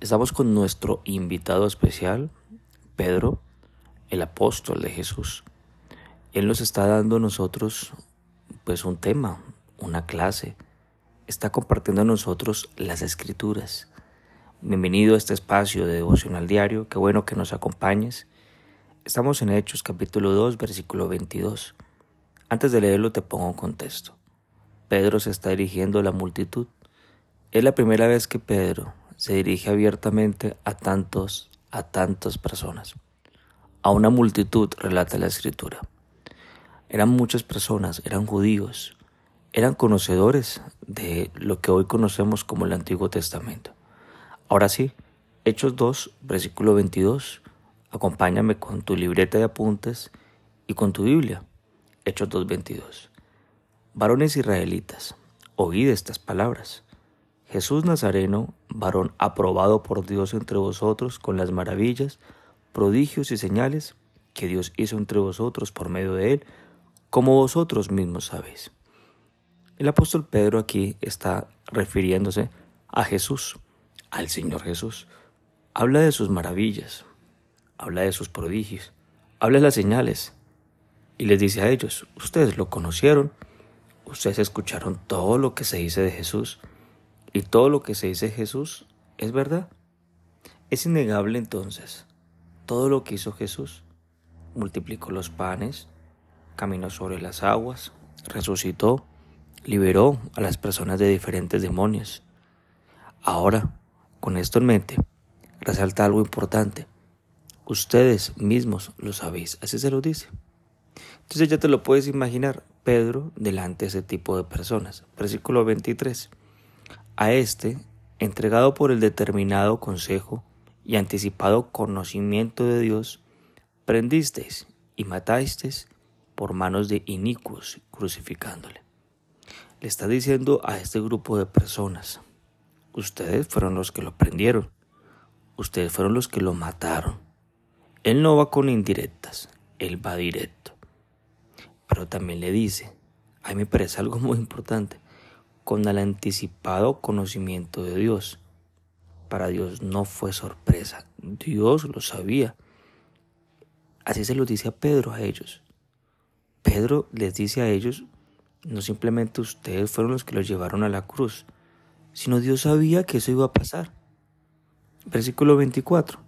Estamos con nuestro invitado especial, Pedro, el apóstol de Jesús. Él nos está dando a nosotros pues un tema, una clase. Está compartiendo a nosotros las escrituras. Bienvenido a este espacio de devocional diario. Qué bueno que nos acompañes. Estamos en Hechos capítulo 2, versículo 22. Antes de leerlo te pongo un contexto. Pedro se está dirigiendo a la multitud. Es la primera vez que Pedro se dirige abiertamente a tantos, a tantas personas. A una multitud, relata la escritura. Eran muchas personas, eran judíos, eran conocedores de lo que hoy conocemos como el Antiguo Testamento. Ahora sí, Hechos 2, versículo 22. Acompáñame con tu libreta de apuntes y con tu Biblia. Hechos 2, 22. Varones israelitas, oíd estas palabras. Jesús Nazareno, varón aprobado por Dios entre vosotros con las maravillas, prodigios y señales que Dios hizo entre vosotros por medio de él, como vosotros mismos sabéis. El apóstol Pedro aquí está refiriéndose a Jesús, al Señor Jesús. Habla de sus maravillas, habla de sus prodigios, habla de las señales y les dice a ellos, ustedes lo conocieron, ustedes escucharon todo lo que se dice de Jesús, y todo lo que se dice Jesús es verdad. Es innegable entonces todo lo que hizo Jesús. Multiplicó los panes, caminó sobre las aguas, resucitó, liberó a las personas de diferentes demonios. Ahora, con esto en mente, resalta algo importante. Ustedes mismos lo sabéis, así se lo dice. Entonces ya te lo puedes imaginar, Pedro delante de ese tipo de personas. Versículo 23. A este, entregado por el determinado consejo y anticipado conocimiento de Dios, prendisteis y matasteis por manos de inicuos, crucificándole. Le está diciendo a este grupo de personas, ustedes fueron los que lo prendieron, ustedes fueron los que lo mataron. Él no va con indirectas, él va directo. Pero también le dice, a mí me parece algo muy importante, con el anticipado conocimiento de Dios. Para Dios no fue sorpresa, Dios lo sabía. Así se lo dice a Pedro a ellos. Pedro les dice a ellos, no simplemente ustedes fueron los que los llevaron a la cruz, sino Dios sabía que eso iba a pasar. Versículo 24,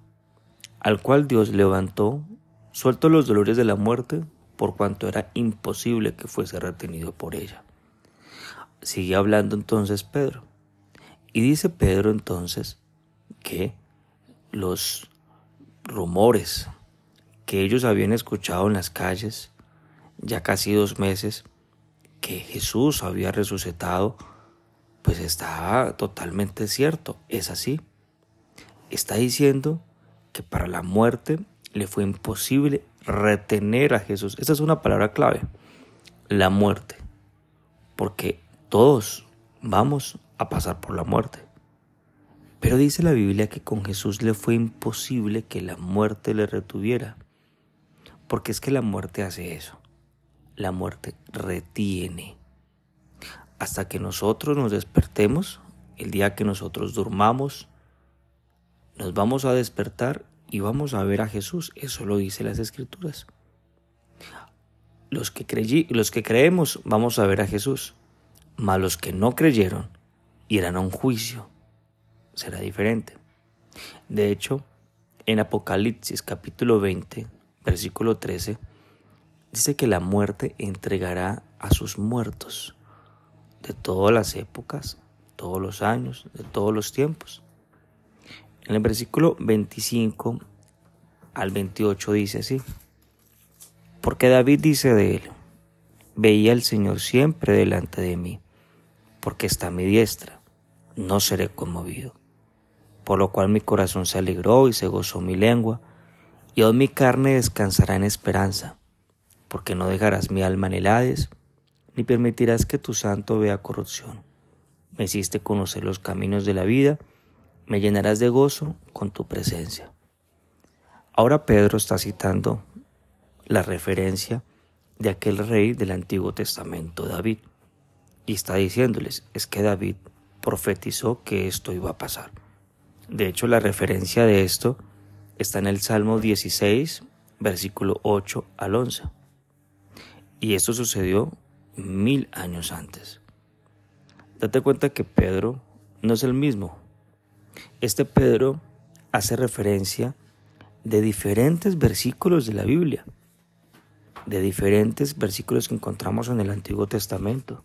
al cual Dios levantó, suelto los dolores de la muerte, por cuanto era imposible que fuese retenido por ella. Sigue hablando entonces Pedro. Y dice Pedro entonces que los rumores que ellos habían escuchado en las calles ya casi dos meses que Jesús había resucitado, pues está totalmente cierto, es así. Está diciendo que para la muerte le fue imposible retener a Jesús. Esta es una palabra clave, la muerte, porque todos vamos a pasar por la muerte. Pero dice la Biblia que con Jesús le fue imposible que la muerte le retuviera. Porque es que la muerte hace eso. La muerte retiene. Hasta que nosotros nos despertemos, el día que nosotros durmamos, nos vamos a despertar y vamos a ver a Jesús. Eso lo dice las Escrituras. Los que, los que creemos vamos a ver a Jesús mas los que no creyeron irán a un juicio. Será diferente. De hecho, en Apocalipsis capítulo 20, versículo 13, dice que la muerte entregará a sus muertos de todas las épocas, todos los años, de todos los tiempos. En el versículo 25 al 28 dice así, porque David dice de él, veía al Señor siempre delante de mí porque está a mi diestra, no seré conmovido. Por lo cual mi corazón se alegró y se gozó mi lengua, y hoy mi carne descansará en esperanza, porque no dejarás mi alma en el ni permitirás que tu santo vea corrupción. Me hiciste conocer los caminos de la vida, me llenarás de gozo con tu presencia. Ahora Pedro está citando la referencia de aquel rey del Antiguo Testamento, David y está diciéndoles, es que David profetizó que esto iba a pasar. De hecho, la referencia de esto está en el Salmo 16, versículo 8 al 11. Y esto sucedió mil años antes. Date cuenta que Pedro no es el mismo. Este Pedro hace referencia de diferentes versículos de la Biblia, de diferentes versículos que encontramos en el Antiguo Testamento.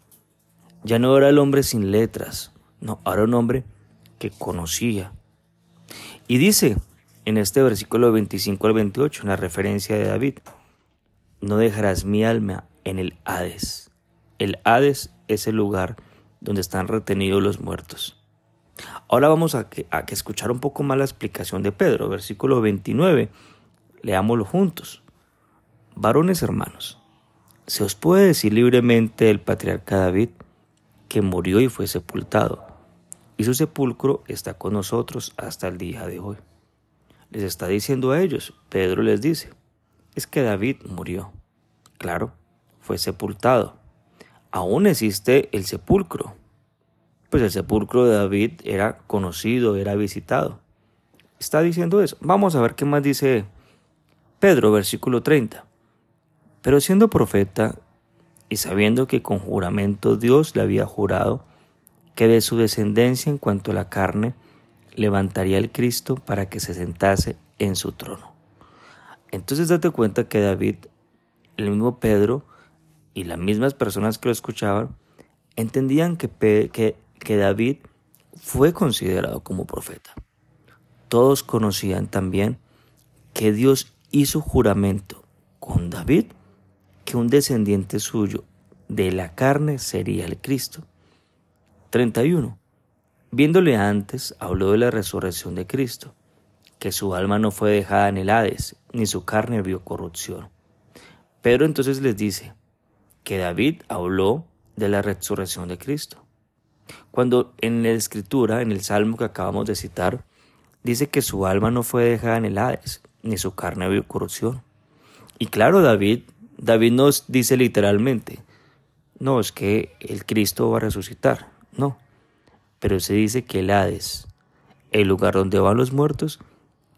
Ya no era el hombre sin letras, no, ahora un hombre que conocía. Y dice en este versículo 25 al 28, en la referencia de David, no dejarás mi alma en el Hades. El Hades es el lugar donde están retenidos los muertos. Ahora vamos a, que, a que escuchar un poco más la explicación de Pedro, versículo 29. Leámoslo juntos. Varones hermanos, se os puede decir libremente el patriarca David que murió y fue sepultado, y su sepulcro está con nosotros hasta el día de hoy. Les está diciendo a ellos, Pedro les dice, es que David murió. Claro, fue sepultado. Aún existe el sepulcro, pues el sepulcro de David era conocido, era visitado. Está diciendo eso. Vamos a ver qué más dice Pedro, versículo 30. Pero siendo profeta y sabiendo que con juramento Dios le había jurado que de su descendencia en cuanto a la carne levantaría el Cristo para que se sentase en su trono. Entonces date cuenta que David, el mismo Pedro y las mismas personas que lo escuchaban, entendían que, que que David fue considerado como profeta. Todos conocían también que Dios hizo juramento con David un descendiente suyo de la carne sería el Cristo. 31. Viéndole antes, habló de la resurrección de Cristo, que su alma no fue dejada en el Hades, ni su carne vio corrupción. Pedro entonces les dice que David habló de la resurrección de Cristo. Cuando en la escritura, en el salmo que acabamos de citar, dice que su alma no fue dejada en el Hades, ni su carne vio corrupción. Y claro, David, David nos dice literalmente, no, es que el Cristo va a resucitar, no, pero se dice que el Hades, el lugar donde van los muertos,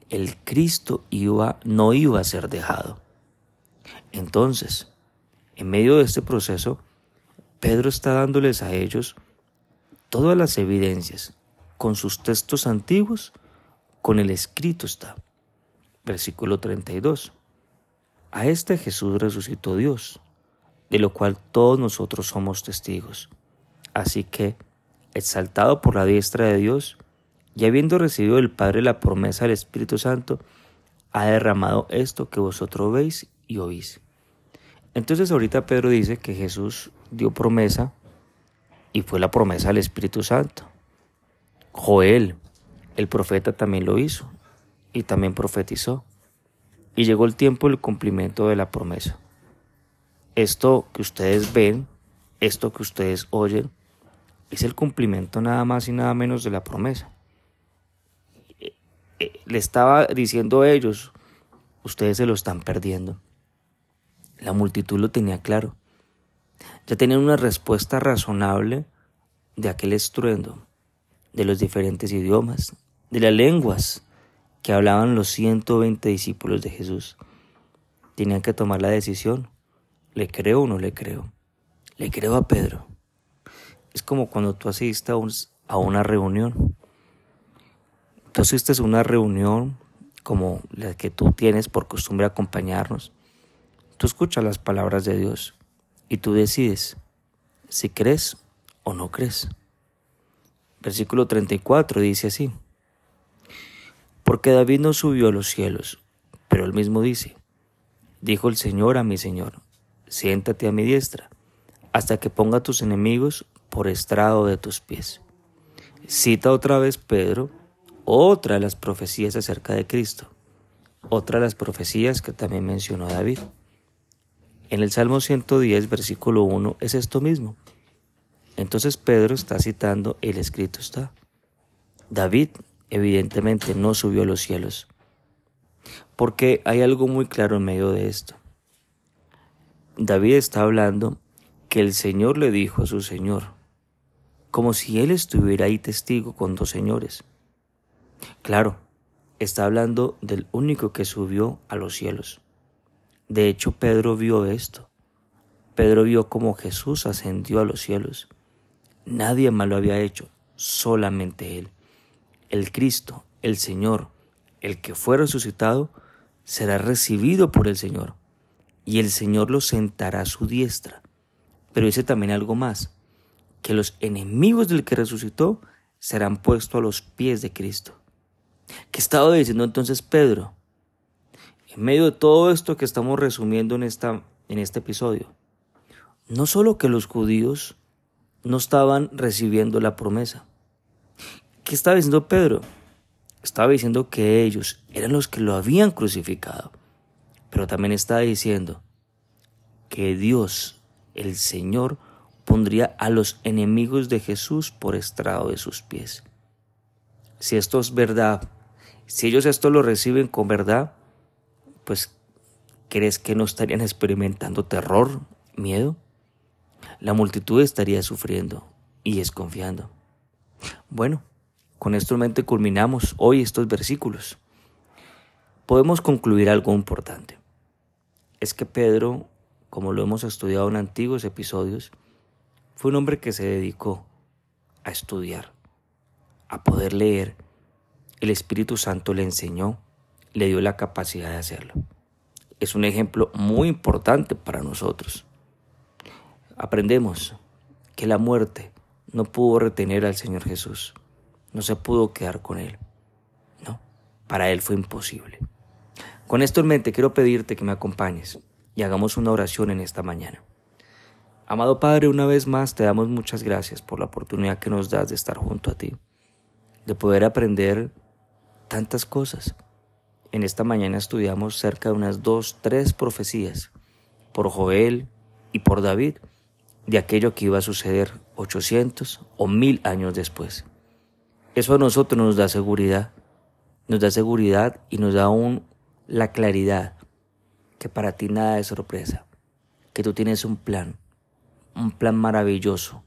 el Cristo iba, no iba a ser dejado. Entonces, en medio de este proceso, Pedro está dándoles a ellos todas las evidencias, con sus textos antiguos, con el escrito está. Versículo 32. A este Jesús resucitó Dios, de lo cual todos nosotros somos testigos. Así que, exaltado por la diestra de Dios, y habiendo recibido del Padre la promesa del Espíritu Santo, ha derramado esto que vosotros veis y oís. Entonces ahorita Pedro dice que Jesús dio promesa y fue la promesa del Espíritu Santo. Joel, el profeta, también lo hizo y también profetizó. Y llegó el tiempo del cumplimiento de la promesa. Esto que ustedes ven, esto que ustedes oyen, es el cumplimiento nada más y nada menos de la promesa. Eh, eh, le estaba diciendo a ellos, ustedes se lo están perdiendo. La multitud lo tenía claro ya tenían una respuesta razonable de aquel estruendo, de los diferentes idiomas, de las lenguas que hablaban los 120 discípulos de Jesús. Tenían que tomar la decisión, ¿le creo o no le creo? Le creo a Pedro. Es como cuando tú asistes a una reunión. Tú asistes a una reunión como la que tú tienes por costumbre acompañarnos. Tú escuchas las palabras de Dios y tú decides si crees o no crees. Versículo 34 dice así, porque David no subió a los cielos, pero él mismo dice, dijo el Señor a mi Señor, siéntate a mi diestra, hasta que ponga a tus enemigos por estrado de tus pies. Cita otra vez Pedro otra de las profecías acerca de Cristo, otra de las profecías que también mencionó David. En el Salmo 110, versículo 1, es esto mismo. Entonces Pedro está citando el escrito está. David evidentemente no subió a los cielos, porque hay algo muy claro en medio de esto. David está hablando que el Señor le dijo a su Señor, como si él estuviera ahí testigo con dos señores. Claro, está hablando del único que subió a los cielos. De hecho, Pedro vio esto. Pedro vio cómo Jesús ascendió a los cielos. Nadie más lo había hecho, solamente Él. El Cristo, el Señor, el que fue resucitado, será recibido por el Señor, y el Señor lo sentará a su diestra. Pero dice también algo más, que los enemigos del que resucitó serán puestos a los pies de Cristo. ¿Qué estaba diciendo entonces Pedro? En medio de todo esto que estamos resumiendo en, esta, en este episodio, no solo que los judíos no estaban recibiendo la promesa. ¿Qué estaba diciendo Pedro? Estaba diciendo que ellos eran los que lo habían crucificado, pero también estaba diciendo que Dios, el Señor, pondría a los enemigos de Jesús por estrado de sus pies. Si esto es verdad, si ellos esto lo reciben con verdad, pues ¿crees que no estarían experimentando terror, miedo? La multitud estaría sufriendo y desconfiando. Bueno, con esto en mente culminamos hoy estos versículos. Podemos concluir algo importante. Es que Pedro, como lo hemos estudiado en antiguos episodios, fue un hombre que se dedicó a estudiar, a poder leer el Espíritu Santo le enseñó, le dio la capacidad de hacerlo. Es un ejemplo muy importante para nosotros. Aprendemos que la muerte no pudo retener al Señor Jesús, no se pudo quedar con Él. No, para Él fue imposible. Con esto en mente quiero pedirte que me acompañes y hagamos una oración en esta mañana. Amado Padre, una vez más te damos muchas gracias por la oportunidad que nos das de estar junto a ti, de poder aprender tantas cosas. En esta mañana estudiamos cerca de unas dos, tres profecías por Joel y por David de aquello que iba a suceder 800 o mil años después. Eso a nosotros nos da seguridad, nos da seguridad y nos da aún la claridad que para ti nada es sorpresa, que tú tienes un plan, un plan maravilloso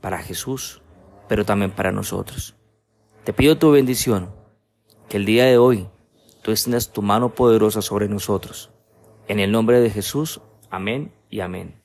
para Jesús, pero también para nosotros. Te pido tu bendición que el día de hoy tú extiendas tu mano poderosa sobre nosotros. En el nombre de Jesús, amén y amén.